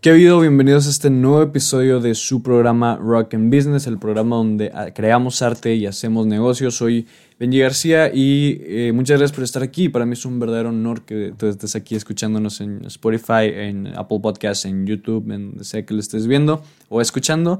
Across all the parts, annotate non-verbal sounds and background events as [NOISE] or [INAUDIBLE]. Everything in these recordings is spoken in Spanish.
¿Qué ha habido? Bienvenidos a este nuevo episodio de su programa Rock and Business, el programa donde ah, creamos arte y hacemos negocios. Soy Benji García y eh, muchas gracias por estar aquí. Para mí es un verdadero honor que tú estés aquí escuchándonos en Spotify, en Apple Podcasts, en YouTube, en donde sea que lo estés viendo o escuchando.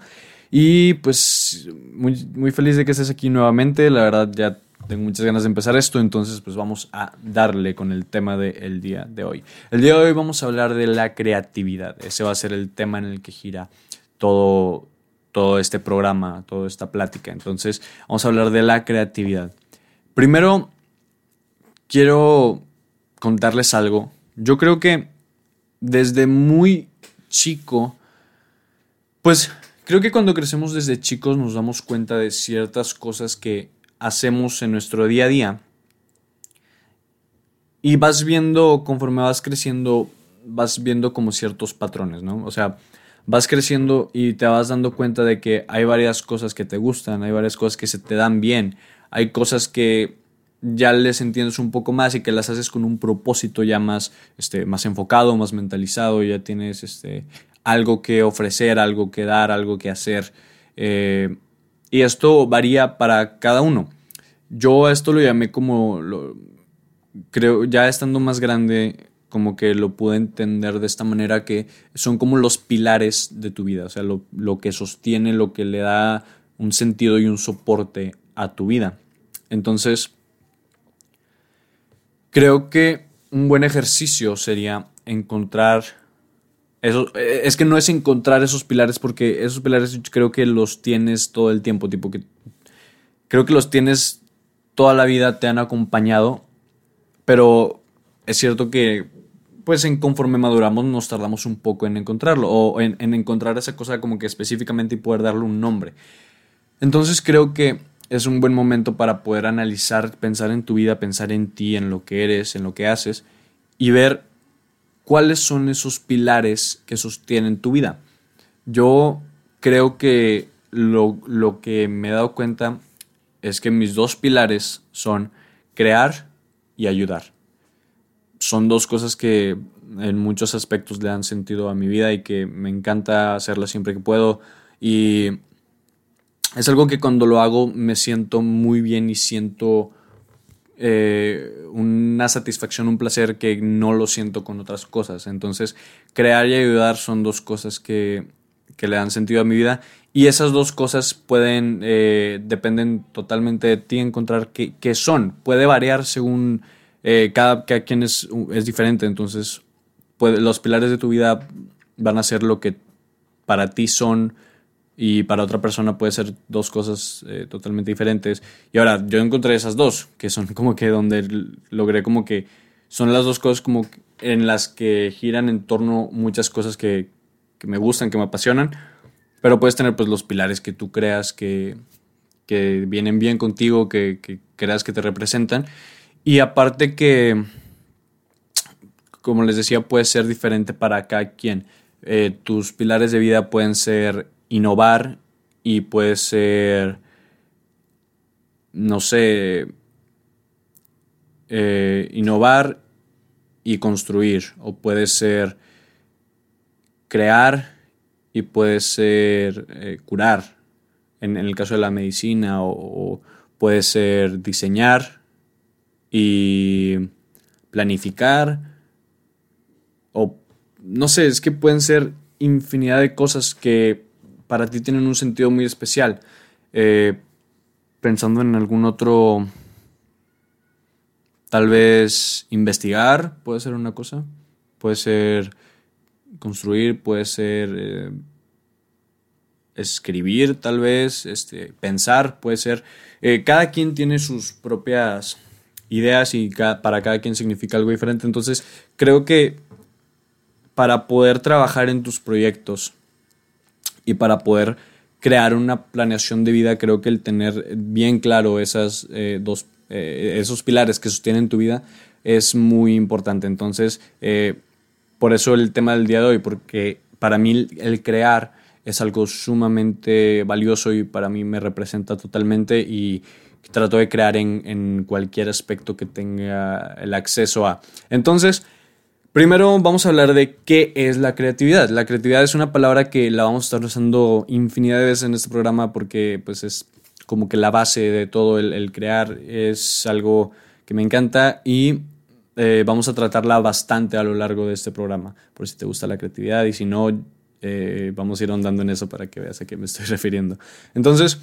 Y pues muy, muy feliz de que estés aquí nuevamente. La verdad ya tengo muchas ganas de empezar esto, entonces pues vamos a darle con el tema del día de hoy. El día de hoy vamos a hablar de la creatividad. Ese va a ser el tema en el que gira todo, todo este programa, toda esta plática. Entonces vamos a hablar de la creatividad. Primero, quiero contarles algo. Yo creo que desde muy chico, pues creo que cuando crecemos desde chicos nos damos cuenta de ciertas cosas que hacemos en nuestro día a día. Y vas viendo, conforme vas creciendo, vas viendo como ciertos patrones, ¿no? O sea, vas creciendo y te vas dando cuenta de que hay varias cosas que te gustan, hay varias cosas que se te dan bien, hay cosas que ya les entiendes un poco más y que las haces con un propósito ya más, este, más enfocado, más mentalizado, ya tienes este, algo que ofrecer, algo que dar, algo que hacer. Eh, y esto varía para cada uno. Yo esto lo llamé como, lo, creo, ya estando más grande, como que lo pude entender de esta manera que son como los pilares de tu vida, o sea, lo, lo que sostiene, lo que le da un sentido y un soporte a tu vida. Entonces, creo que un buen ejercicio sería encontrar eso, eh, es que no es encontrar esos pilares porque esos pilares creo que los tienes todo el tiempo, tipo que creo que los tienes toda la vida, te han acompañado, pero es cierto que pues en conforme maduramos nos tardamos un poco en encontrarlo o en, en encontrar esa cosa como que específicamente y poder darle un nombre. Entonces creo que es un buen momento para poder analizar, pensar en tu vida, pensar en ti, en lo que eres, en lo que haces y ver cuáles son esos pilares que sostienen tu vida. Yo creo que lo, lo, que me he dado cuenta es que mis dos pilares son crear y ayudar. Son dos cosas que en muchos aspectos le dan sentido a mi vida y que me encanta hacerlas siempre que puedo. Y es algo que cuando lo hago me siento muy bien y siento eh, una satisfacción, un placer que no lo siento con otras cosas. Entonces, crear y ayudar son dos cosas que, que le dan sentido a mi vida y esas dos cosas pueden, eh, dependen totalmente de ti encontrar qué, son. Puede variar según eh, cada, cada, quien es, es diferente, entonces los pilares de tu vida van a ser lo que para ti son y para otra persona puede ser dos cosas eh, totalmente diferentes. Y ahora yo encontré esas dos, que son como que donde logré como que son las dos cosas como en las que giran en torno muchas cosas que, que me gustan, que me apasionan, pero puedes tener pues los pilares que tú creas que, que vienen bien contigo, que, que creas que te representan. Y aparte que, como les decía, puede ser diferente para cada quien. Eh, tus pilares de vida pueden ser innovar y puede ser, no sé, eh, innovar y construir, o puede ser crear y puede ser eh, curar, en, el caso de la medicina, o puede ser diseñar y planificar, o no sé, es que pueden ser infinidad de cosas que para ti tienen un sentido muy especial. Eh, pensando en algún otro, tal vez investigar puede ser una cosa, puede ser construir, puede ser eh, escribir tal vez, este, pensar, puede ser... Eh, cada quien tiene sus propias ideas y para cada quien significa algo diferente. Entonces creo que para poder trabajar en tus proyectos y para poder crear una planeación de vida, creo que el tener bien claro esas, eh, dos, eh, esos pilares que sostienen tu vida es muy importante. Entonces, eh, por eso el tema del día de hoy, porque para mí el crear es algo sumamente valioso y para mí me representa totalmente y trato de crear en, en cualquier aspecto que tenga el acceso a. Entonces, Primero vamos a hablar de qué es la creatividad. La creatividad es una palabra que la vamos a estar usando infinidad de veces en este programa porque pues es como que la base de todo el, crear. Es algo que me encanta y eh, vamos a tratarla bastante a lo largo de este programa. Por si te gusta la creatividad y si no, eh, vamos a ir ahondando en eso para que veas a qué me estoy [LAUGHS] refiriendo. Entonces,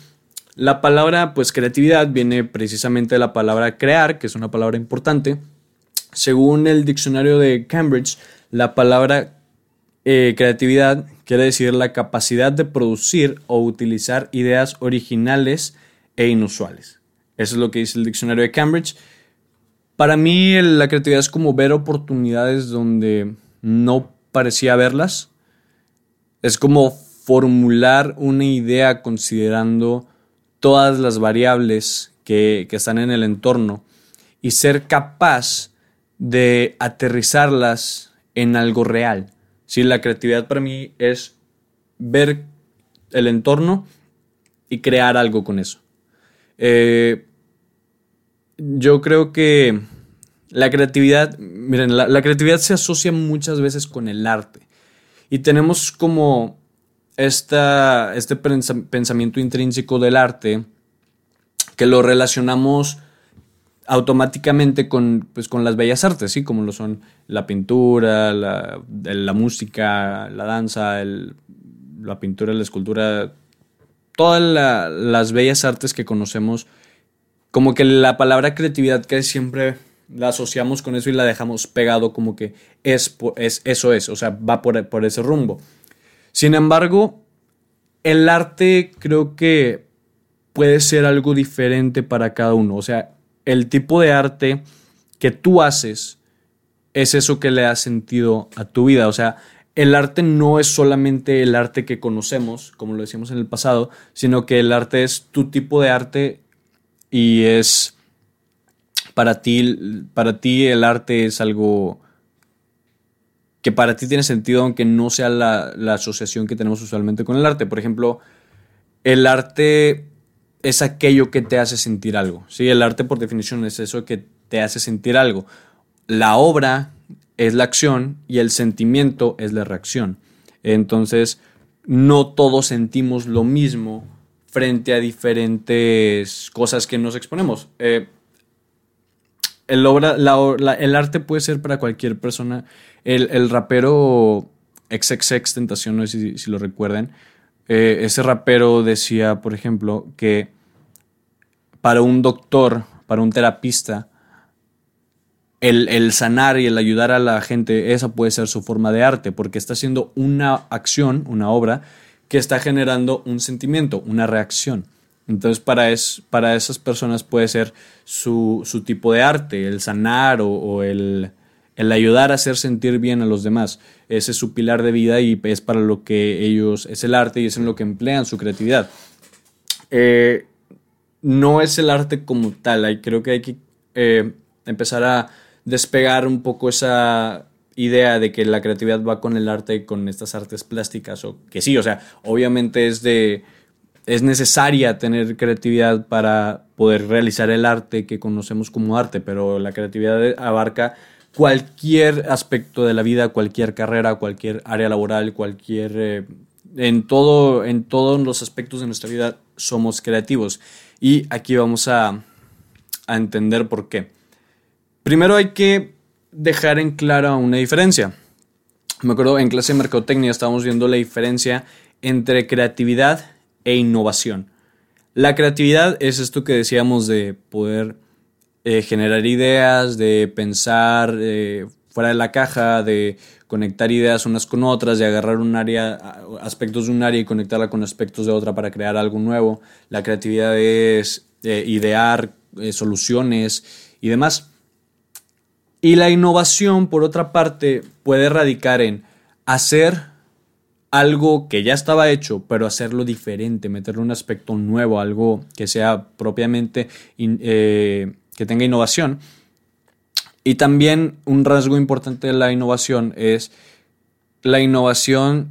la palabra pues creatividad viene precisamente de la palabra crear, que es una palabra importante según el diccionario de Cambridge, la palabra eh, creatividad quiere decir la capacidad de producir o utilizar ideas originales e inusuales. Eso es lo que dice el diccionario de Cambridge. Para mí la creatividad es como ver oportunidades donde no parecía verlas. Es como formular una idea considerando todas las variables que, que están en el entorno y ser capaz de aterrizarlas en algo real. si La creatividad para mí es ver el entorno y crear algo con eso. Eh, yo creo que la creatividad, miren, la, creatividad se asocia muchas veces con el arte. Y tenemos como esta, este pensamiento intrínseco del arte que lo relacionamos automáticamente con, pues, con las bellas artes, ¿sí? como lo son la pintura, la, música, la danza, el, la pintura, la escultura, todas las bellas artes que conocemos, como que la palabra creatividad que siempre la asociamos con eso y la dejamos pegado como que es, es eso es, o sea, va por, por ese rumbo. Sin embargo, el arte creo que puede ser algo diferente para cada uno, o sea, el tipo de arte que tú haces es eso que le da sentido a tu vida. O sea, el arte no es solamente el arte que conocemos, como lo decíamos en el pasado, sino que el arte es tu tipo de arte y es para ti, para ti el arte es algo que para ti tiene sentido aunque no sea la, la asociación que tenemos usualmente con el arte. Por ejemplo, el arte es aquello que te hace sentir algo. ¿sí? El arte por definición es eso que te hace sentir algo. La obra es la acción y el sentimiento es la reacción. Entonces, no todos sentimos lo mismo frente a diferentes cosas que nos exponemos. Eh, el, obra, el arte puede ser para cualquier persona. El, rapero XXX Tentación, no sé si, lo recuerden, eh, ese rapero decía, por ejemplo, que para un doctor, para un terapista, el, sanar y el ayudar a la gente, esa puede ser su forma de arte, porque está haciendo una acción, una obra, que está generando un sentimiento, una reacción. Entonces, para, es, para esas personas puede ser su, tipo de arte, el sanar o, el, ayudar a hacer sentir bien a los demás. Ese es su pilar de vida y es para lo que ellos, es el arte y es en lo que emplean su creatividad. Eh, no es el arte como tal. Ahí creo que hay que eh, empezar a despegar un poco esa idea de que la creatividad va con el arte y con estas artes plásticas o que sí, o sea, obviamente es de es necesaria tener creatividad para poder realizar el arte que conocemos como arte, pero la creatividad abarca cualquier aspecto de la vida, cualquier carrera, cualquier área laboral, cualquier eh, en todo en todos los aspectos de nuestra vida somos creativos. Y aquí vamos a, entender por qué. Primero hay que dejar en clara una diferencia. Me acuerdo en clase de mercadotecnia estábamos viendo la diferencia entre creatividad e innovación. La creatividad es esto que decíamos de poder eh, generar ideas, de pensar eh, fuera de la caja, de conectar ideas unas con otras, de agarrar un área, aspectos de un área y conectarla con aspectos de otra para crear algo nuevo. La creatividad es eh, idear eh, soluciones y demás. Y la innovación, por otra parte, puede radicar en hacer algo que ya estaba hecho, pero hacerlo diferente, meterle un aspecto nuevo, algo que sea propiamente, eh, que tenga innovación y también un rasgo importante de la innovación es la innovación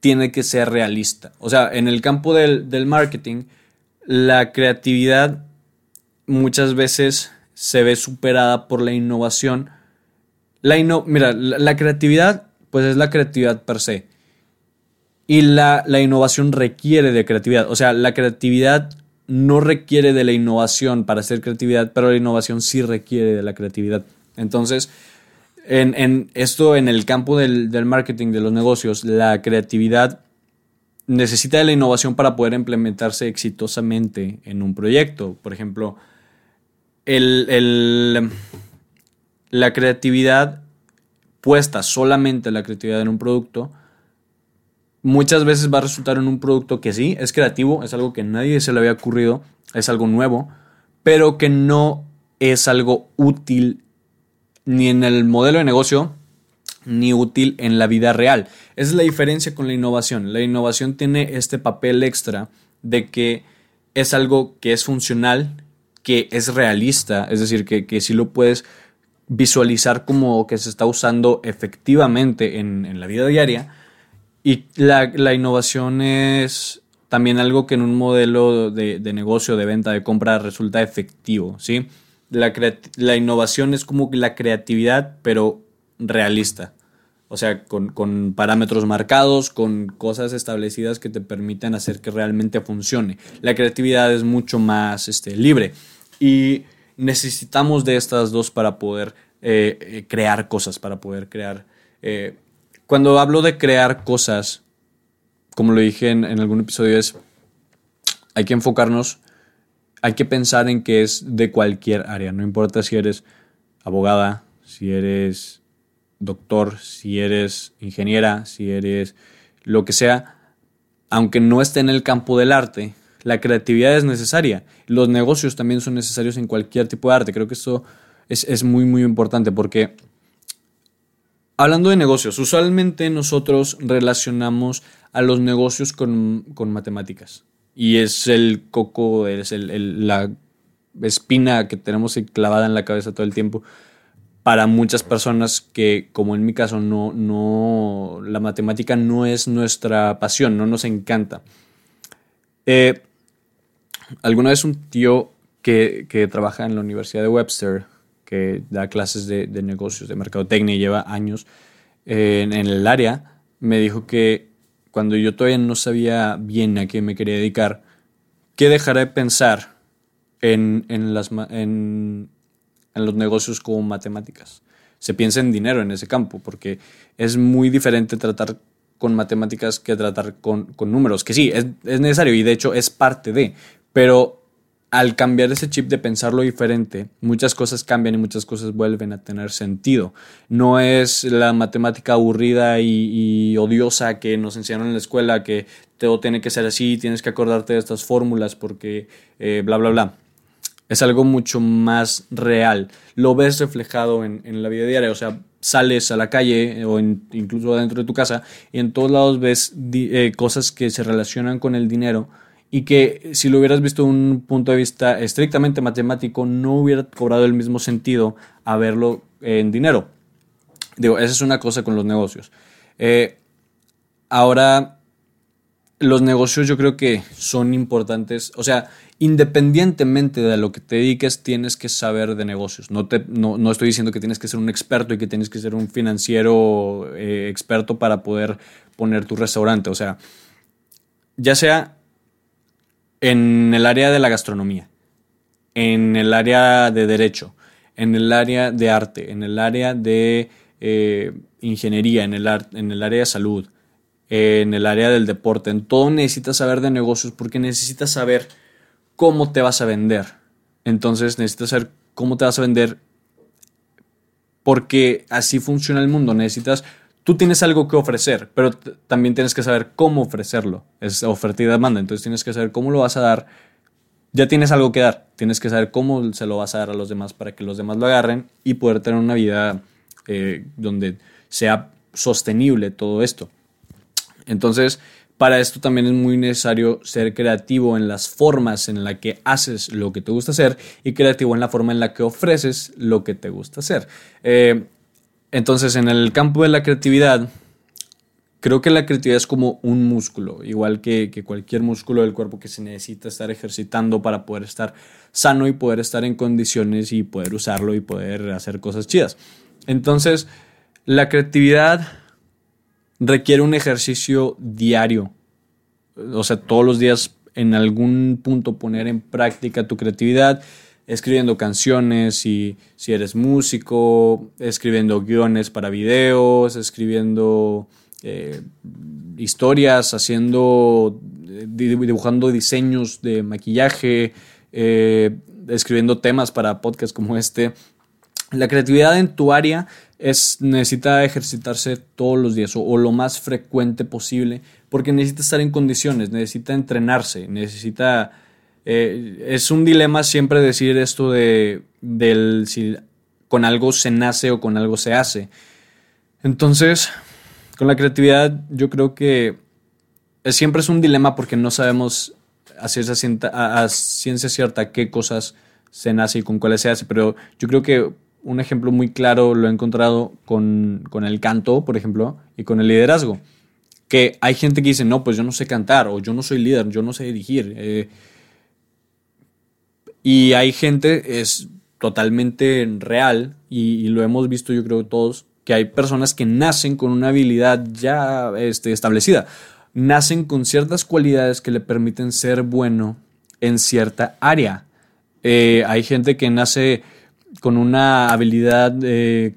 tiene que ser realista. O sea, en el campo del, marketing, la creatividad muchas veces se ve superada por la innovación. La mira, la, creatividad, pues es la creatividad per se. Y la, la innovación requiere de creatividad. O sea, la creatividad no requiere de la innovación para hacer creatividad, pero la innovación sí requiere de la creatividad. Entonces, en, esto en el campo del, marketing, de los negocios, la creatividad necesita de la innovación para poder implementarse exitosamente en un proyecto. Por ejemplo, la creatividad puesta solamente la creatividad en un producto, muchas veces va a resultar en un producto que sí, es creativo, es algo que nadie se le había ocurrido, es algo nuevo, pero que no es algo útil ni en el modelo de negocio, ni útil en la vida real. Esa es la diferencia con la innovación. La innovación tiene este papel extra de que es algo que es funcional, que es realista, es decir, que, que si lo puedes visualizar como que se está usando efectivamente en, la vida diaria. Y la, innovación es también algo que en un modelo de, de, negocio, de venta, de compra resulta efectivo, ¿sí? la, innovación es como la creatividad, pero realista. O sea, con, parámetros marcados, con cosas establecidas que te permiten hacer que realmente funcione. La creatividad es mucho más este, libre. Y necesitamos de estas dos para poder eh, eh, crear cosas, para poder crear... Eh, cuando hablo de crear cosas, como lo dije en, algún episodio, es hay que enfocarnos hay que pensar en que es de cualquier área, no importa si eres abogada, si eres doctor, si eres ingeniera, si eres lo que sea, aunque no esté en el campo del arte, la creatividad es necesaria. Los negocios también son necesarios en cualquier tipo de arte. Creo que esto es, muy, muy importante porque, hablando de negocios, usualmente nosotros relacionamos a los negocios con, con matemáticas y es el coco, es el, la espina que tenemos clavada en la cabeza todo el tiempo. Para muchas personas que, como en mi caso, no, no, la matemática no es nuestra pasión, no nos encanta. Eh, alguna vez un tío que, trabaja en la Universidad de Webster, que da clases de, negocios, de mercadotecnia y lleva años eh, en el área, me dijo que cuando yo todavía no sabía bien a qué me quería dedicar, ¿qué dejaré de pensar en, en, los negocios como matemáticas? Se piensa en dinero en ese campo, porque es muy diferente tratar con matemáticas que tratar con, números, que sí, es, es, necesario y de hecho es parte de, pero al cambiar ese chip de pensarlo diferente, muchas cosas cambian y muchas cosas vuelven a tener sentido. No es la matemática aburrida y, odiosa que nos enseñaron en la escuela, que todo tiene que ser así, tienes que acordarte de estas fórmulas porque eh, bla, bla, bla. Es algo mucho más real. Lo ves reflejado en, la vida diaria, o sea, sales a la calle o incluso dentro de tu casa y en todos lados ves eh, cosas que se relacionan con el dinero y que si lo hubieras visto un punto de vista estrictamente matemático no hubiera cobrado el mismo sentido a verlo en dinero. Digo, esa es una cosa con los negocios. Eh, ahora, los negocios yo creo que son importantes, o sea, independientemente de lo que te dediques, tienes que saber de negocios. No, te, no, estoy diciendo que tienes que ser un experto y que tienes que ser un financiero eh, experto para poder poner tu restaurante. O sea, ya sea en el área de la gastronomía, en el área de derecho, en el área de arte, en el área de eh, ingeniería, en el, en el área de salud, en el área del deporte, en todo necesitas saber de negocios porque necesitas saber cómo te vas a vender. Entonces necesitas saber cómo te vas a vender porque así funciona el mundo. Necesitas tú tienes algo que ofrecer, pero también tienes que saber cómo ofrecerlo. Es oferta y demanda, entonces tienes que saber cómo lo vas a dar. Ya tienes algo que dar, tienes que saber cómo se lo vas a dar a los demás para que los demás lo agarren y poder tener una vida eh, donde sea sostenible todo esto. Entonces, para esto también es muy necesario ser creativo en las formas en las que haces lo que te gusta hacer y creativo en la forma en la que ofreces lo que te gusta hacer. Eh, entonces, en el campo de la creatividad, creo que la creatividad es como un músculo, igual que, cualquier músculo del cuerpo que se necesita estar ejercitando para poder estar sano y poder estar en condiciones y poder usarlo y poder hacer cosas chidas. Entonces, la creatividad requiere un ejercicio diario. O sea, todos los días en algún punto poner en práctica tu creatividad, escribiendo canciones, si, si eres músico, escribiendo guiones para videos, escribiendo eh, historias, haciendo, dibujando diseños de maquillaje, eh, escribiendo temas para podcasts como este. La creatividad en tu área es, necesita ejercitarse todos los días o, lo más frecuente posible porque necesita estar en condiciones, necesita entrenarse, necesita... Eh, es un dilema siempre decir esto de del, si con algo se nace o con algo se hace. Entonces, con la creatividad yo creo que siempre es un dilema porque no sabemos a ciencia, cierta qué cosas se nace y con cuáles se hace, pero yo creo que un ejemplo muy claro lo he encontrado con, el canto, por ejemplo, y con el liderazgo. Que hay gente que dice, no, pues yo no sé cantar, o yo no soy líder, yo no sé dirigir. Eh, y hay gente, es totalmente real, y, lo hemos visto yo creo todos, que hay personas que nacen con una habilidad ya este, establecida. Nacen con ciertas cualidades que le permiten ser bueno en cierta área. Eh, hay gente que nace con una habilidad de,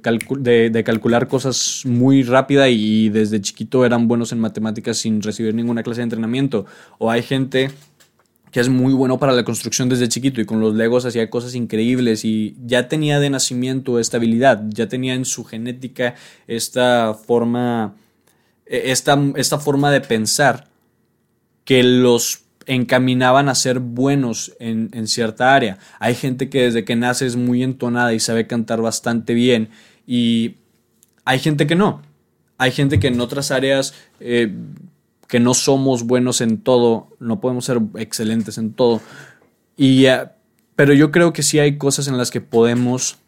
calcular cosas muy rápida y desde chiquito eran buenos en matemáticas sin recibir ninguna clase de entrenamiento. O hay gente que es muy bueno para la construcción desde chiquito y con los legos hacía cosas increíbles y ya tenía de nacimiento esta habilidad, ya tenía en su genética esta forma, e, esta, esta forma de pensar que los encaminaban a ser buenos en, cierta área. Hay gente que desde que nace es muy entonada y sabe cantar bastante bien y hay gente que no. Hay gente que en otras áreas eh, que no somos buenos en todo, no podemos ser excelentes en todo. Y, eh, pero yo creo que sí hay cosas en las que podemos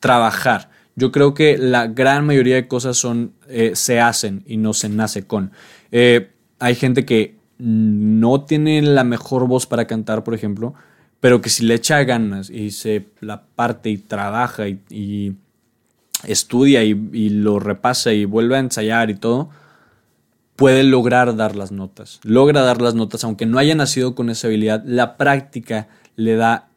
trabajar. Yo creo que la gran mayoría de cosas son, eh, se hacen y no se nace con. Eh, hay gente que no tiene la mejor voz para cantar, por ejemplo, pero que si le echa ganas y se la parte y trabaja y, estudia y, y, lo repasa y vuelve a ensayar y todo, puede lograr dar las notas. Logra dar las notas, aunque no haya nacido con esa habilidad, la práctica le da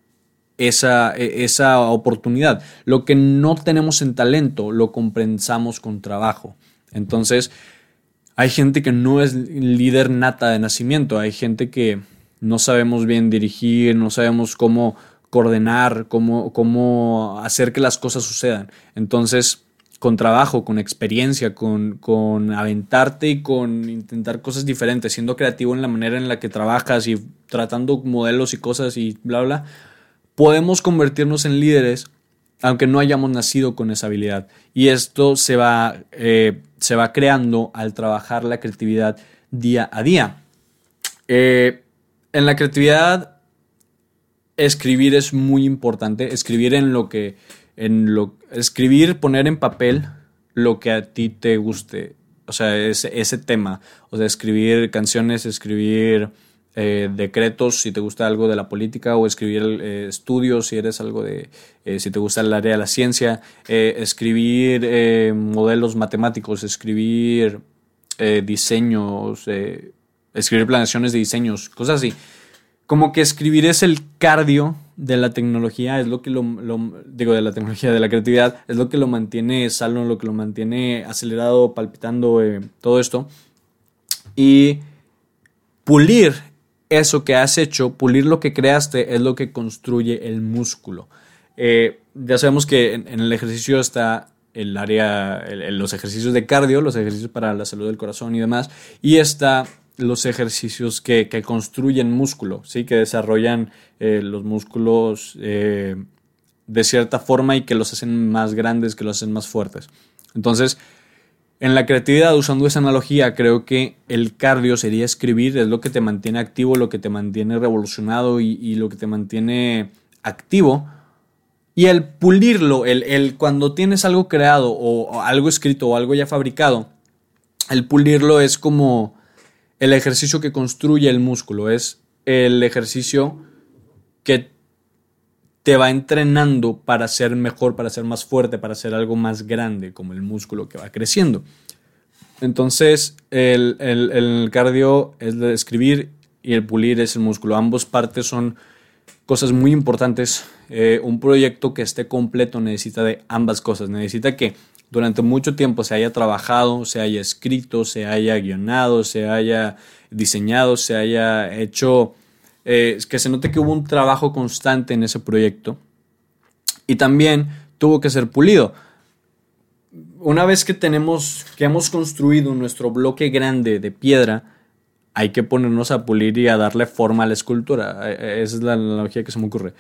esa, e, esa oportunidad. Lo que no tenemos en talento lo compensamos con trabajo. Entonces, hay gente que no es líder nata de nacimiento, hay gente que no sabemos bien dirigir, no sabemos cómo coordinar, cómo, cómo hacer que las cosas sucedan. Entonces, con trabajo, con experiencia, con, con, aventarte y con intentar cosas diferentes, siendo creativo en la manera en la que trabajas y tratando modelos y cosas y bla, bla, podemos convertirnos en líderes aunque no hayamos nacido con esa habilidad. Y esto se va, eh, se va creando al trabajar la creatividad día a día. Eh, en la creatividad, escribir es muy importante, escribir en lo que en lo escribir, poner en papel lo que a ti te guste, o sea, ese, ese tema, o sea, escribir canciones, escribir eh, decretos si te gusta algo de la política o escribir eh, estudios si eres algo de, eh, si te gusta el área de la ciencia, escribir modelos matemáticos, escribir diseños, escribir planeaciones de diseños, cosas así. Como que escribir es el cardio de la tecnología es lo que lo, digo de la tecnología de la creatividad es lo que lo mantiene sano lo que lo mantiene acelerado palpitando eh, todo esto. Y pulir eso que has hecho pulir lo que creaste es lo que construye el músculo. Eh, ya sabemos que en, el ejercicio está el área los ejercicios de cardio los ejercicios para la salud del corazón y demás y está los ejercicios que, construyen músculo, ¿sí? que desarrollan eh, los músculos eh, de cierta forma y que los hacen más grandes, que los hacen más fuertes. Entonces, en la creatividad, usando esa analogía, creo que el cardio sería escribir, es lo que te mantiene activo, lo que te mantiene revolucionado y, lo que te mantiene activo. Y el pulirlo, el, el, cuando tienes algo creado o algo escrito o algo ya fabricado, el pulirlo es como el ejercicio que construye el músculo, es el ejercicio que te va entrenando para ser mejor, para ser más fuerte, para ser algo más grande, como el músculo que va creciendo. Entonces, el, el cardio es el escribir y el pulir es el músculo. Ambos partes son cosas muy importantes. Eh, un proyecto que esté completo necesita de ambas cosas. Necesita que durante mucho tiempo se haya trabajado, se haya escrito, se haya guionado, se haya diseñado, se haya hecho, eh, que se note que hubo un trabajo constante en ese proyecto. Y también tuvo que ser pulido. Una vez que tenemos, que hemos construido nuestro bloque grande de piedra, hay que ponernos a pulir y a darle forma a la escultura. Eh, eh, esa es la analogía que se me ocurre.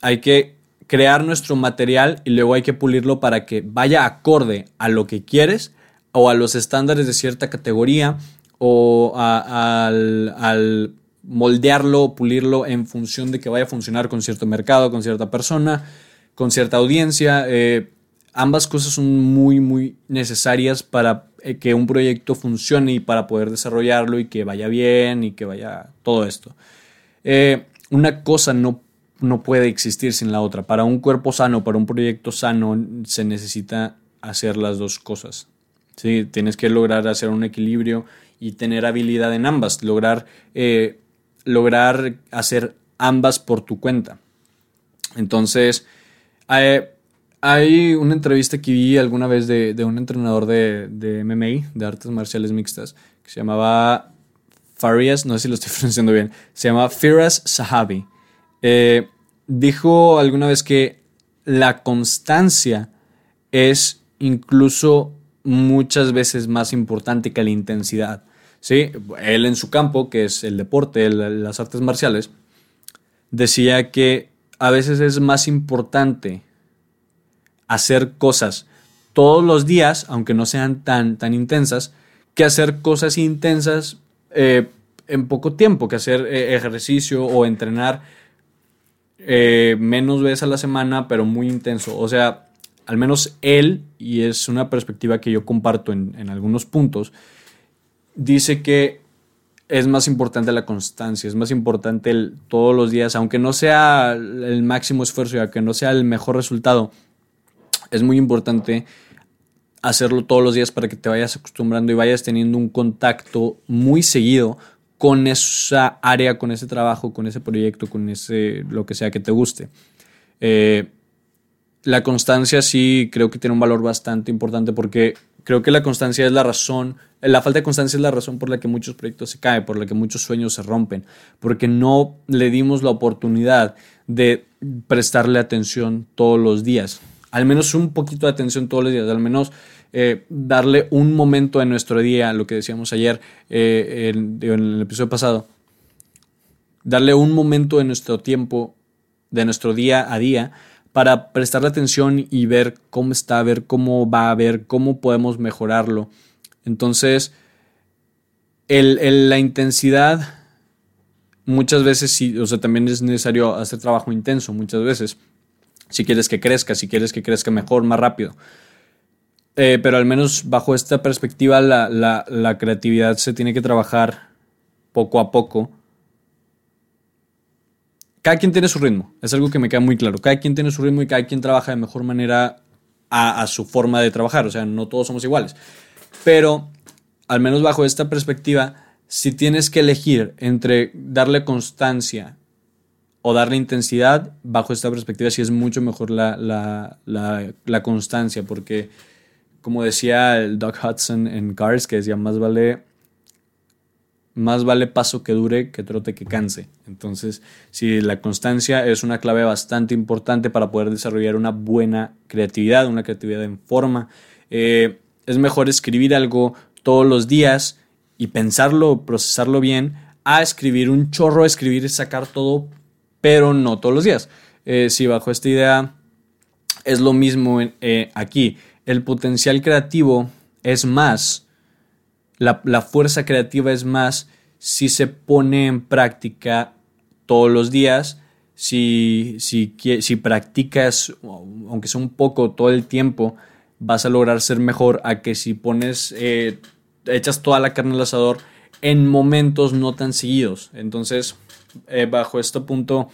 Hay que crear nuestro material y luego hay que pulirlo para que vaya acorde a lo que quieres o a los estándares de cierta categoría o al, moldearlo, pulirlo en función de que vaya a funcionar con cierto mercado, con cierta persona, con cierta audiencia. ambas cosas son muy, muy necesarias para eh, que un proyecto funcione y para poder desarrollarlo y que vaya bien y que vaya todo esto. Eh, una cosa no, no puede existir sin la otra. Para un cuerpo sano, para un proyecto sano, se necesita hacer las dos cosas. ¿sí? Tienes que lograr hacer un equilibrio y tener habilidad en ambas, lograr, eh, lograr hacer ambas por tu cuenta. Entonces, hay una entrevista que vi alguna vez de, un entrenador de, de, MMA, de artes marciales mixtas, que se llamaba Farias, no sé si lo estoy [LAUGHS] pronunciando bien, se llama Firas Sahabi. Eh, dijo alguna vez que la constancia es incluso muchas veces más importante que la intensidad. ¿sí? Él en su campo, que es el deporte, las artes marciales, decía que a veces es más importante hacer cosas todos los días, aunque no sean tan, tan intensas, que hacer cosas intensas eh, en poco tiempo, que hacer eh, ejercicio o entrenar eh, menos veces a la semana, pero muy intenso. O sea, al menos él, y es una perspectiva que yo comparto en, algunos puntos, dice que es más importante la constancia, es más importante todos los días, aunque no sea el máximo esfuerzo y aunque no sea el mejor resultado, es muy importante hacerlo todos los días para que te vayas acostumbrando y vayas teniendo un contacto muy seguido con esa área, con ese trabajo, con ese proyecto, con ese lo que sea que te guste. Eh, la constancia sí creo que tiene un valor bastante importante porque creo que la constancia es la razón, la falta de constancia es la razón por la que muchos proyectos se caen, por la que muchos sueños se rompen, porque no le dimos la oportunidad de prestarle atención todos los días al menos un poquito de atención todos los días, al menos eh, darle un momento en nuestro día, lo que decíamos ayer eh, en, el episodio pasado, darle un momento de nuestro tiempo, de nuestro día a día, para prestarle atención y ver cómo está, ver cómo va, a ver cómo podemos mejorarlo. Entonces, la intensidad muchas veces sí, o sea, también es necesario hacer trabajo intenso muchas veces si quieres que crezca, si quieres que crezca mejor, más rápido. Eh, pero al menos bajo esta perspectiva la, creatividad se tiene que trabajar poco a poco. Cada quien tiene su ritmo, es algo que me queda muy claro. Cada quien tiene su ritmo y cada quien trabaja de mejor manera a, a su forma de trabajar. O sea, no todos somos iguales. Pero al menos bajo esta perspectiva, si tienes que elegir entre darle constancia o darle intensidad, bajo esta perspectiva sí es mucho mejor la, la, constancia, porque como decía el Hudson en Cars, que decía, más vale, más vale paso que dure que trote que canse. Entonces, si la constancia es una clave bastante importante para poder desarrollar una buena creatividad, una creatividad en forma, eh, es mejor escribir algo todos los días y pensarlo, procesarlo bien, a escribir un chorro, escribir y sacar todo pero no todos los días. Eh, si bajo esta idea es lo mismo eh, aquí, el potencial creativo es más, la, fuerza creativa es más si se pone en práctica todos los días, si, si, si practicas, aunque sea un poco todo el tiempo, vas a lograr ser mejor a que si pones, eh, echas toda la carne al asador en momentos no tan seguidos. Entonces, eh, bajo este punto,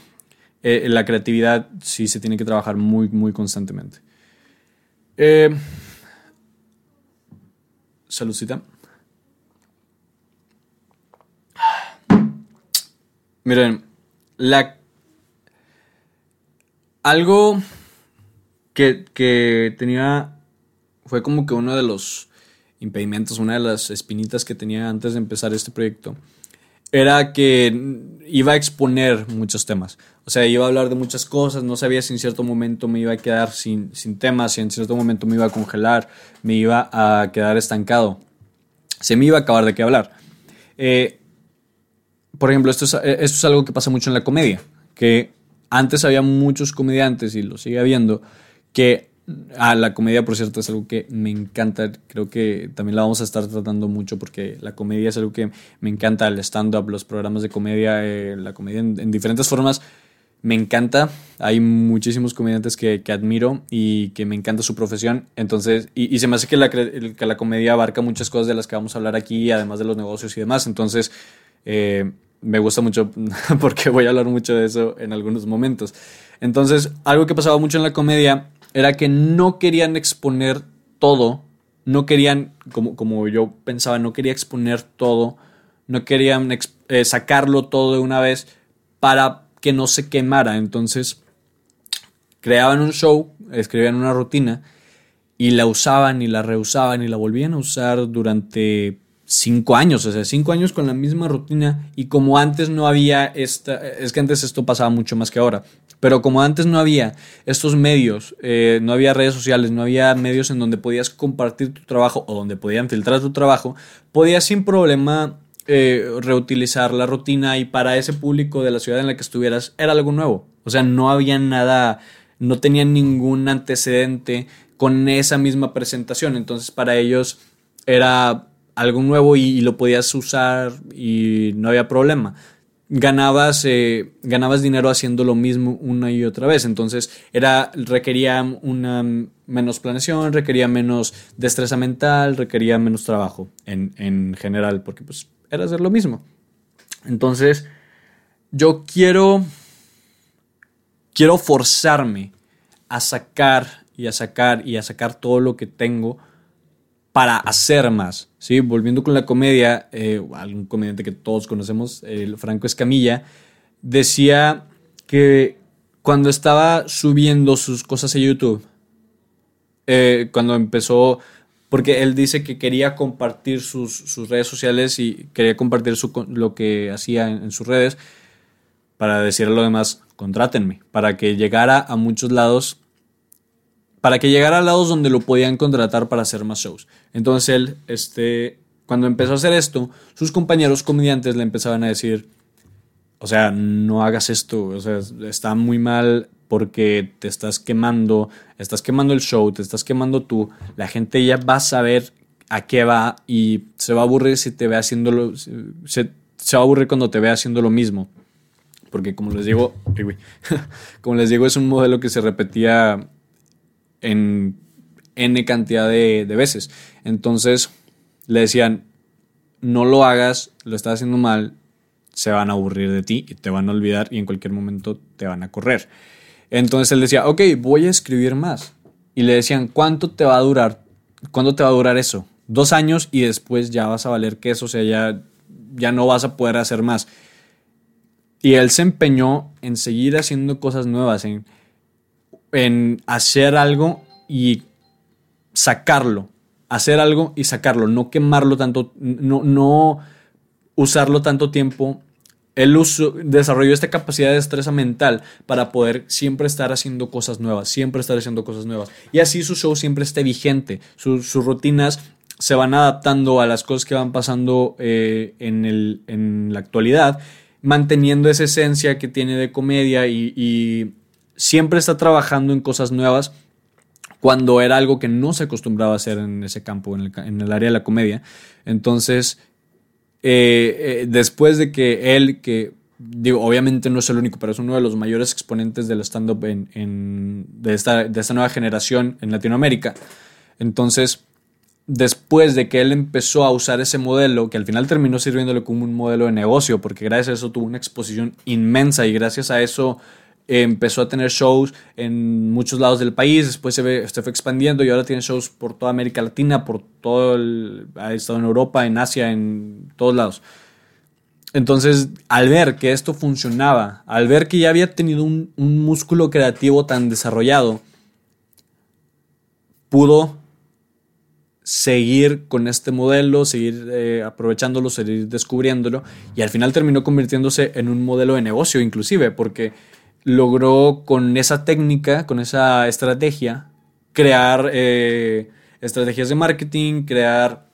eh, la creatividad sí se tiene que trabajar muy, muy constantemente. Eh, saludcita. Miren, la, algo que, que tenía fue como que uno de los impedimentos, una de las espinitas que tenía antes de empezar este proyecto, era que iba a exponer muchos temas. O sea, iba a hablar de muchas cosas, no sabía si en cierto momento me iba a quedar sin, sin temas, si en cierto momento me iba a congelar, me iba a quedar estancado. Se me iba a acabar de qué hablar. Eh, por ejemplo, esto es, esto es algo que pasa mucho en la comedia, que antes había muchos comediantes, y lo sigue habiendo, que Ah, la comedia, por cierto, es algo que me encanta. Creo que también la vamos a estar tratando mucho porque la comedia es algo que me encanta. El stand-up, los programas de comedia, eh, la comedia en, diferentes formas, me encanta. Hay muchísimos comediantes que, que, admiro y que me encanta su profesión. Entonces, y, se me hace que la, que la, comedia abarca muchas cosas de las que vamos a hablar aquí, además de los negocios y demás. Entonces, eh, me gusta mucho [LAUGHS] porque voy a hablar mucho de eso en algunos momentos. Entonces, algo que pasaba mucho en la comedia era que no querían exponer todo, no querían, como, como yo pensaba, no quería exponer todo, no querían eh, sacarlo todo de una vez para que no se quemara. Entonces, creaban un show, escribían una rutina y la usaban y la reusaban y la volvían a usar durante cinco años, o sea, cinco años con la misma rutina y como antes no había esta, es que antes esto pasaba mucho más que ahora, pero como antes no había estos medios, eh, no había redes sociales, no había medios en donde podías compartir tu trabajo o donde podían filtrar tu trabajo, podías sin problema eh, reutilizar la rutina y para ese público de la ciudad en la que estuvieras era algo nuevo, o sea, no había nada, no tenían ningún antecedente con esa misma presentación, entonces para ellos era algo nuevo y, lo podías usar y no había problema. Ganabas, eh, ganabas dinero haciendo lo mismo una y otra vez. Entonces era, requería una menos planeación, requería menos destreza mental, requería menos trabajo en, en general, porque pues era hacer lo mismo. Entonces, yo quiero, quiero forzarme a sacar y a sacar y a sacar todo lo que tengo para hacer más. ¿sí? Volviendo con la comedia, eh, algún comediante que todos conocemos, el Franco Escamilla, decía que cuando estaba subiendo sus cosas a YouTube, eh, cuando empezó, porque él dice que quería compartir sus, redes sociales y quería compartir lo que hacía en, sus redes, para decirle a lo demás, contrátenme, para que llegara a muchos lados para que llegara a lados donde lo podían contratar para hacer más shows. Entonces él, este, cuando empezó a hacer esto, sus compañeros comediantes le empezaban a decir, o sea, no hagas esto, o sea, está muy mal porque te estás quemando, estás quemando el show, te estás quemando tú, la gente ya va a saber a qué va y se va a aburrir si te ve haciéndolo, se, se va a aburrir cuando te ve haciendo lo mismo. Porque como les digo, [LAUGHS] [LAUGHS] como les digo, es un modelo que se repetía en N cantidad de, veces. Entonces le decían, no lo hagas, lo estás haciendo mal, se van a aburrir de ti y te van a olvidar y en cualquier momento te van a correr. Entonces él decía, ok, voy a escribir más. Y le decían, ¿cuánto te va a durar? ¿Cuánto te va a durar eso? Dos años y después ya vas a valer queso, o sea, ya, ya no vas a poder hacer más. Y él se empeñó en seguir haciendo cosas nuevas, en en hacer algo y sacarlo. Hacer algo y sacarlo, no quemarlo tanto, no, no usarlo tanto tiempo. Él uso, desarrolló esta capacidad de destreza mental para poder siempre estar haciendo cosas nuevas, siempre estar haciendo cosas nuevas. Y así su show siempre esté vigente. sus rutinas se van adaptando a las cosas que van pasando eh, en, el, en, la actualidad, manteniendo esa esencia que tiene de comedia y siempre está trabajando en cosas nuevas cuando era algo que no se acostumbraba a hacer en ese campo, en el, área de la comedia. Entonces, eh, eh, después de que él, que digo, obviamente no es el único, pero es uno de los mayores exponentes del stand-up en, de esta nueva generación en Latinoamérica, entonces, después de que él empezó a usar ese modelo, que al final terminó sirviéndole como un modelo de negocio, porque gracias a eso tuvo una exposición inmensa y gracias a eso empezó a tener shows en muchos lados del país, después se, ve, se fue expandiendo y ahora tiene shows por toda América Latina, por todo el... ha estado en Europa, en Asia, en todos lados. Entonces, al ver que esto funcionaba, al ver que ya había tenido un, un músculo creativo tan desarrollado, pudo seguir con este modelo, seguir eh, aprovechándolo, seguir descubriéndolo y al final terminó convirtiéndose en un modelo de negocio inclusive porque logró con esa técnica, con esa estrategia, crear eh, estrategias de marketing, crear,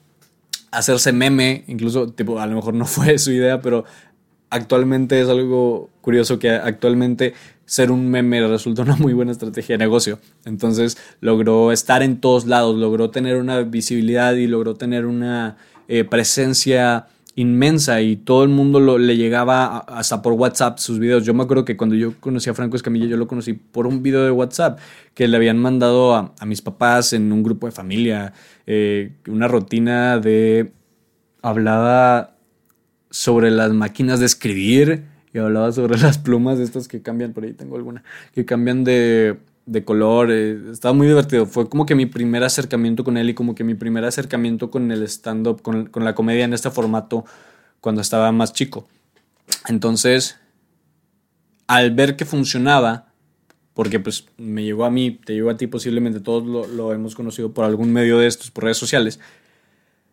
hacerse meme, incluso tipo, a lo mejor no [LAUGHS] fue su idea, pero actualmente es algo curioso que actualmente ser un meme resulta una muy buena estrategia de negocio. Entonces logró estar en todos lados, logró tener una visibilidad y logró tener una eh, presencia inmensa y todo el mundo le llegaba hasta por WhatsApp sus videos. Yo me acuerdo que cuando yo conocí a Franco Escamilla, yo lo conocí por un video de WhatsApp que le habían mandado a, mis papás en un grupo de familia, eh, una rutina de... hablaba sobre las máquinas de escribir y hablaba sobre [LAUGHS] las plumas estas que cambian, por ahí tengo alguna, que cambian de, de color. Eh, estaba muy divertido. Fue como que mi primer acercamiento con él y como que mi primer acercamiento con el stand-up, con, con la comedia en este formato cuando estaba más chico. Entonces, al ver que funcionaba, porque pues me llegó a mí, te llegó a ti posiblemente, todos lo, lo, hemos conocido por algún medio de estos, por redes sociales,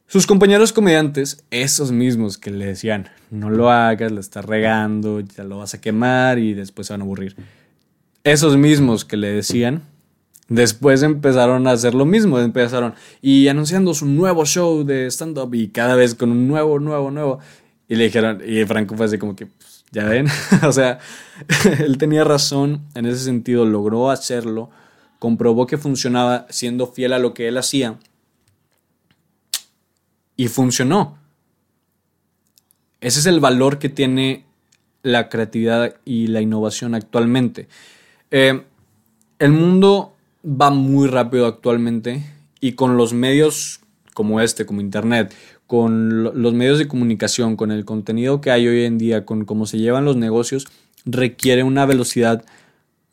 sus compañeros comediantes, esos mismos que le decían, no lo hagas, lo estás regando, ya lo vas a quemar y después se van a aburrir. Esos mismos que le decían, después empezaron a hacer lo mismo, empezaron y anunciando su nuevo show de stand-up y cada vez con un nuevo, nuevo, nuevo. Y le dijeron, y Franco fue así como que, pues, ya ven, [LAUGHS] o sea, [LAUGHS] él tenía razón en ese sentido, logró hacerlo, comprobó que funcionaba siendo fiel a lo que él hacía y funcionó. Ese es el valor que tiene la creatividad y la innovación actualmente. Eh, el mundo va muy rápido actualmente y con los medios como este, como Internet, con los medios de comunicación, con el contenido que hay hoy en día, con cómo se llevan los negocios, requiere una velocidad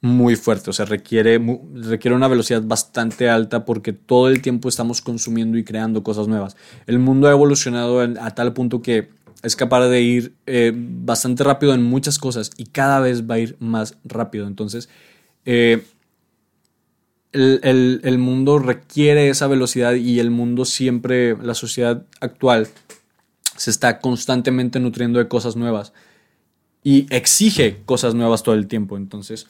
muy fuerte, o sea, requiere, requiere una velocidad bastante alta porque todo el tiempo estamos consumiendo y creando cosas nuevas. El mundo ha evolucionado a tal punto que es capaz de ir eh, bastante rápido en muchas cosas y cada vez va a ir más rápido. Entonces, eh, el, el, mundo requiere esa velocidad y el mundo siempre, la sociedad actual, se está constantemente nutriendo de cosas nuevas y exige cosas nuevas todo el tiempo. Entonces,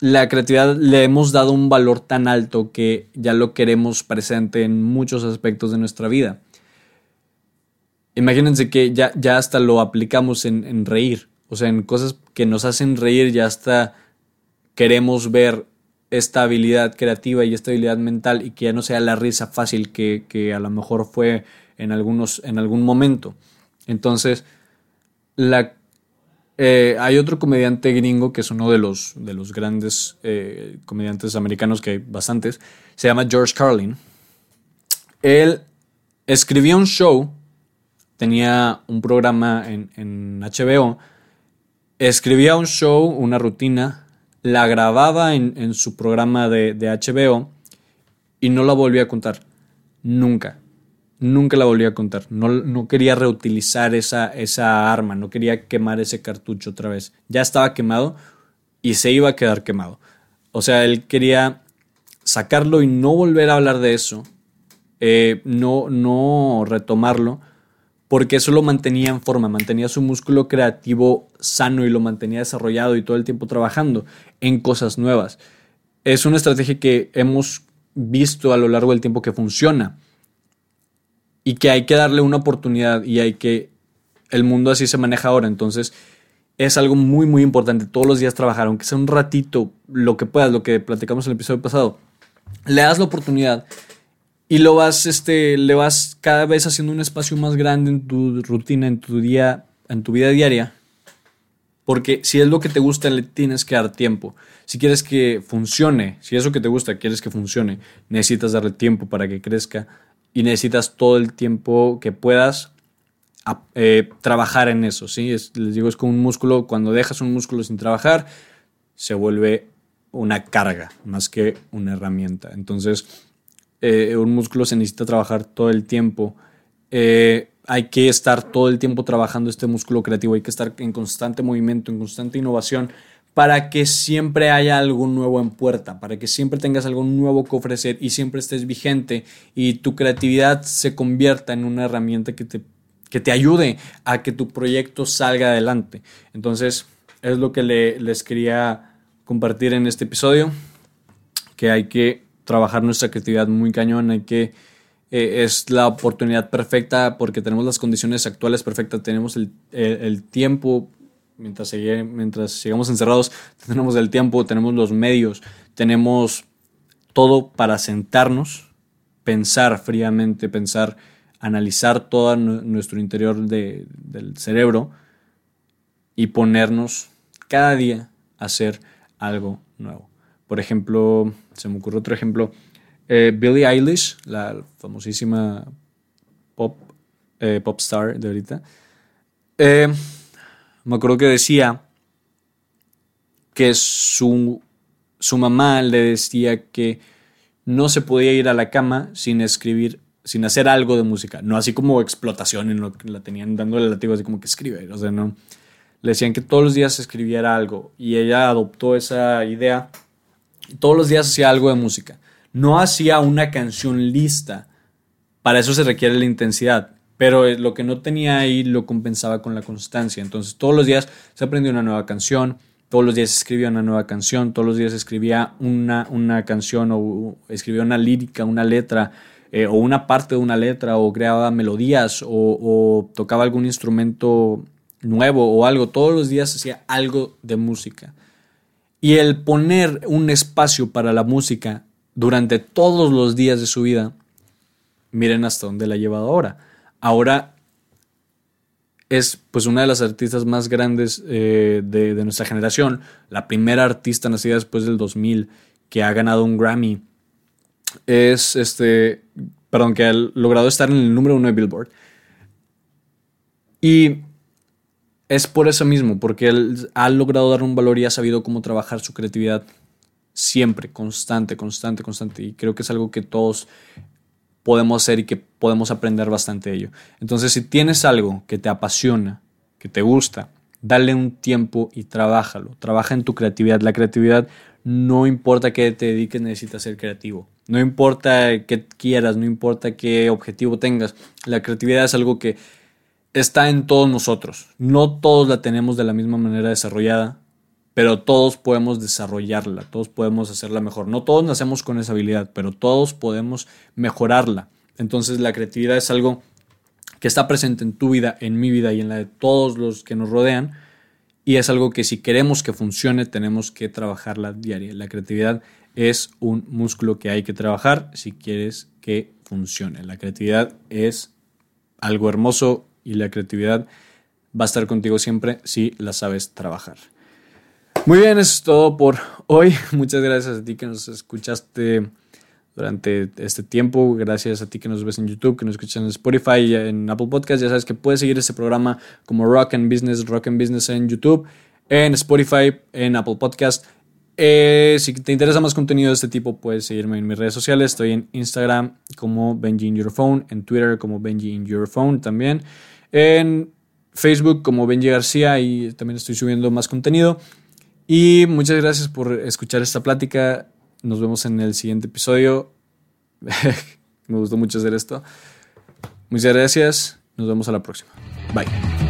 la creatividad le hemos dado un valor tan alto que ya lo queremos presente en muchos aspectos de nuestra vida. Imagínense que ya, ya hasta lo aplicamos en, en reír, o sea, en cosas que nos hacen reír, ya hasta queremos ver esta habilidad creativa y esta habilidad mental y que ya no sea la risa fácil que, que a lo mejor fue en, algunos, en algún momento. Entonces, la eh, hay otro comediante gringo que es uno de los, de los grandes eh, comediantes americanos que hay bastantes. Se llama George Carlin. Él escribía un show, tenía un programa en, HBO, escribía un show, una rutina, la grababa en, su programa de, de HBO y no la volvía a contar. Nunca nunca la volví a contar. No, no quería reutilizar esa, esa, arma, no quería quemar ese cartucho otra vez. Ya estaba quemado y se iba a quedar quemado. O sea, él quería sacarlo y no volver a hablar de eso, eh, no, no retomarlo, porque eso lo mantenía en forma, mantenía su músculo creativo sano y lo mantenía desarrollado y todo el tiempo trabajando en cosas nuevas. Es una estrategia que hemos visto a lo largo del tiempo que funciona y que hay que darle una oportunidad y hay que... El mundo así se maneja ahora, entonces es algo muy, muy importante. Todos los días trabajar, aunque sea un ratito, lo que puedas, lo que platicamos en el episodio pasado. Le das la oportunidad y lo vas, este, le vas cada vez haciendo un espacio más grande en tu rutina, en tu día, en tu vida diaria. Porque si es lo que te gusta, le tienes que dar tiempo. Si quieres que funcione, si es lo que te gusta, quieres que funcione, necesitas darle tiempo para que crezca y necesitas todo el tiempo que puedas eh, trabajar en eso, ¿sí? les digo, es como un músculo, cuando dejas un músculo sin trabajar, se vuelve una carga más que una herramienta. Entonces, eh, un músculo se necesita trabajar todo el tiempo. Eh, hay que estar todo el tiempo trabajando este músculo creativo, hay que estar en constante movimiento, en constante innovación, para que siempre haya algo nuevo en puerta, para que siempre tengas algo nuevo que ofrecer y siempre estés vigente y tu creatividad se convierta en una herramienta que te, que te ayude a que tu proyecto salga adelante. Entonces, es lo que les quería compartir en este episodio, que hay que trabajar nuestra creatividad muy cañón, hay que eh, es la oportunidad perfecta porque tenemos las condiciones actuales perfectas, tenemos el, tiempo, mientras, mientras sigamos encerrados, [LAUGHS] tenemos el tiempo, tenemos los medios, tenemos todo para sentarnos, pensar fríamente, pensar, analizar todo nuestro interior del cerebro y ponernos cada día a hacer algo nuevo. Por ejemplo, se me ocurre otro ejemplo, eh, Billie Eilish, la famosísima pop, eh, pop star de ahorita, eh, me acuerdo que decía que su, su mamá le decía que no se podía ir a la cama sin escribir, sin hacer algo de música. No así como explotación, en la tenían dándole latigo así como que escribe. O sea, no. Le decían que todos los días escribiera algo. Y ella adoptó esa idea. Todos los días hacía algo de música no hacía una canción lista. Para eso se requiere la intensidad. Pero lo que no tenía ahí lo compensaba con la constancia. Entonces todos los días se aprendía una nueva canción, todos los días escribía una nueva canción, todos los días escribía una, una canción o escribía una lírica, una letra, eh, o una parte de una letra, o creaba melodías, o tocaba algún instrumento nuevo o algo. Todos los días hacía algo de música. Y el poner un espacio para la música durante todos los días de su vida, miren hasta dónde la ha llevado ahora. Ahora es pues una de las artistas más grandes eh, de, nuestra generación, la primera artista nacida después del 2000 que ha ganado un Grammy. Es este, perdón, que ha logrado estar en el número uno de Billboard. Y es por eso mismo, porque él ha logrado dar un valor y ha sabido cómo trabajar su creatividad siempre, constante, constante, constante. Y creo que es algo que todos podemos hacer y que podemos aprender bastante de ello. Entonces, si tienes algo que te apasiona, que te gusta, dale un tiempo y trabájalo. Trabaja en tu creatividad. La creatividad no importa qué te dediques, necesitas ser creativo. No importa qué quieras, no importa qué objetivo tengas. La creatividad es algo que está en todos nosotros. No todos la tenemos de la misma manera desarrollada pero todos podemos desarrollarla, todos podemos hacerla mejor. No todos nacemos con esa habilidad, pero todos podemos mejorarla. Entonces la creatividad es algo que está presente en tu vida, en mi vida y en la de todos los que nos rodean. Y es algo que si queremos que funcione, tenemos que trabajarla diaria. La creatividad es un músculo que hay que trabajar si quieres que funcione. La creatividad es algo hermoso y la creatividad va a estar contigo siempre si la sabes trabajar. Muy bien, eso es todo por hoy. [LAUGHS] Muchas gracias a ti que nos escuchaste durante este tiempo. Gracias a ti que nos ves en YouTube, que nos escuchas en Spotify y en Apple Podcast. Ya sabes que puedes seguir este programa como Rock and Business, Rock and Business en YouTube, en Spotify, en Apple Podcast. Eh, si te interesa más contenido de este tipo, puedes seguirme en mis redes sociales. Estoy en Instagram como Benji in Your Phone, en Twitter como Benji in Your Phone también, en Facebook como Benji García y también estoy subiendo más contenido. Y muchas gracias por escuchar esta plática. Nos vemos en el siguiente episodio. [LAUGHS] Me gustó mucho hacer esto. Muchas gracias. Nos vemos a la próxima. Bye.